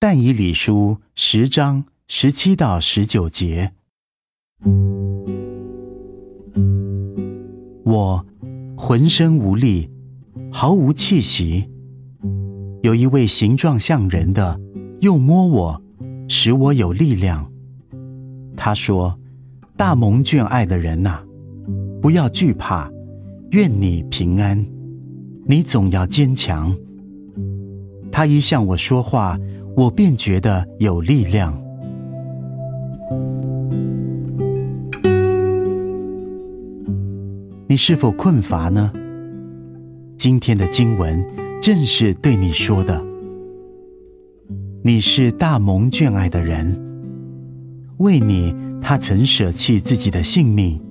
但以理书十章十七到十九节，我浑身无力，毫无气息。有一位形状像人的，又摸我，使我有力量。他说：“大蒙眷爱的人呐，不要惧怕，愿你平安，你总要坚强。”他一向我说话。我便觉得有力量。你是否困乏呢？今天的经文正是对你说的。你是大蒙眷爱的人，为你他曾舍弃自己的性命，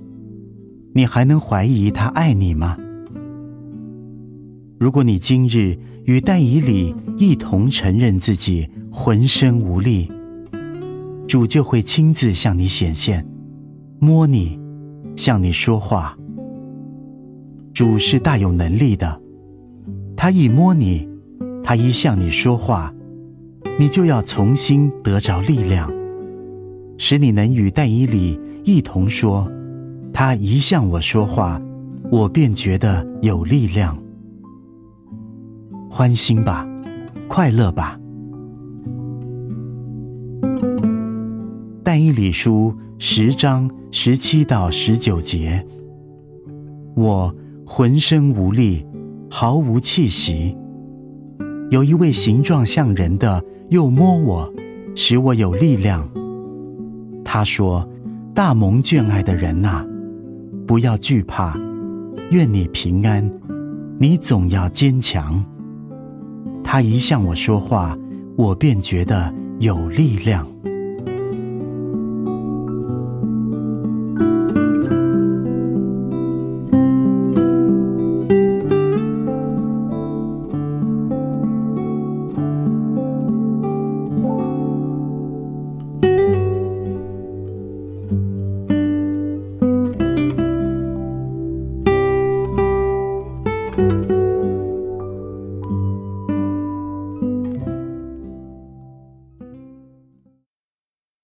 你还能怀疑他爱你吗？如果你今日与戴以理一同承认自己，浑身无力，主就会亲自向你显现，摸你，向你说话。主是大有能力的，他一摸你，他一向你说话，你就要重新得着力量，使你能与戴以理一同说。他一向我说话，我便觉得有力量，欢心吧，快乐吧。但以理书十章十七到十九节，我浑身无力，毫无气息。有一位形状像人的，又摸我，使我有力量。他说：“大蒙眷爱的人呐，不要惧怕，愿你平安，你总要坚强。”他一向我说话，我便觉得有力量。